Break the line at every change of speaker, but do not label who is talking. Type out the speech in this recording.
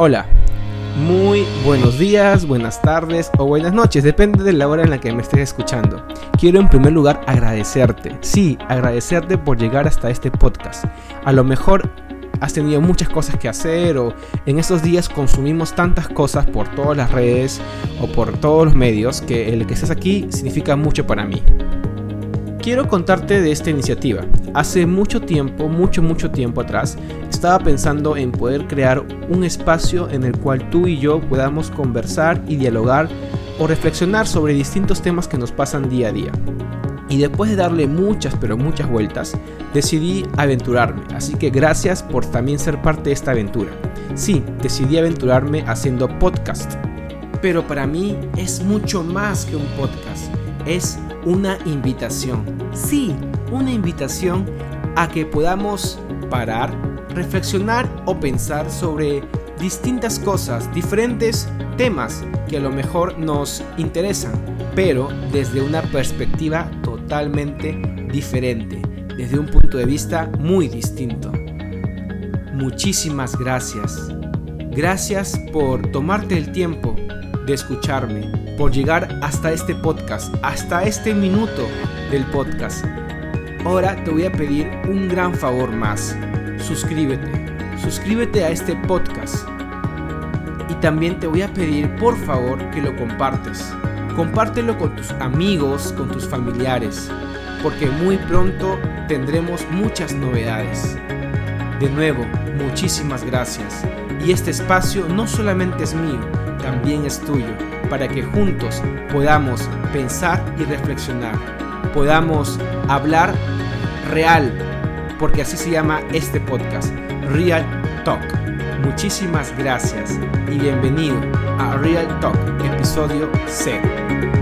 Hola, muy buenos días, buenas tardes o buenas noches, depende de la hora en la que me estés escuchando. Quiero en primer lugar agradecerte, sí, agradecerte por llegar hasta este podcast. A lo mejor has tenido muchas cosas que hacer o en estos días consumimos tantas cosas por todas las redes o por todos los medios que el que estés aquí significa mucho para mí. Quiero contarte de esta iniciativa. Hace mucho tiempo, mucho, mucho tiempo atrás, estaba pensando en poder crear un espacio en el cual tú y yo podamos conversar y dialogar o reflexionar sobre distintos temas que nos pasan día a día. Y después de darle muchas, pero muchas vueltas, decidí aventurarme. Así que gracias por también ser parte de esta aventura. Sí, decidí aventurarme haciendo podcast. Pero para mí es mucho más que un podcast. Es una invitación. Sí, una invitación a que podamos parar, reflexionar o pensar sobre distintas cosas, diferentes temas que a lo mejor nos interesan, pero desde una perspectiva totalmente diferente, desde un punto de vista muy distinto. Muchísimas gracias. Gracias por tomarte el tiempo de escucharme, por llegar hasta este podcast, hasta este minuto del podcast. Ahora te voy a pedir un gran favor más. Suscríbete. Suscríbete a este podcast. Y también te voy a pedir por favor que lo compartes. Compártelo con tus amigos, con tus familiares, porque muy pronto tendremos muchas novedades. De nuevo, muchísimas gracias. Y este espacio no solamente es mío, también es tuyo, para que juntos podamos pensar y reflexionar, podamos hablar real, porque así se llama este podcast, Real Talk. Muchísimas gracias y bienvenido a Real Talk, episodio 0.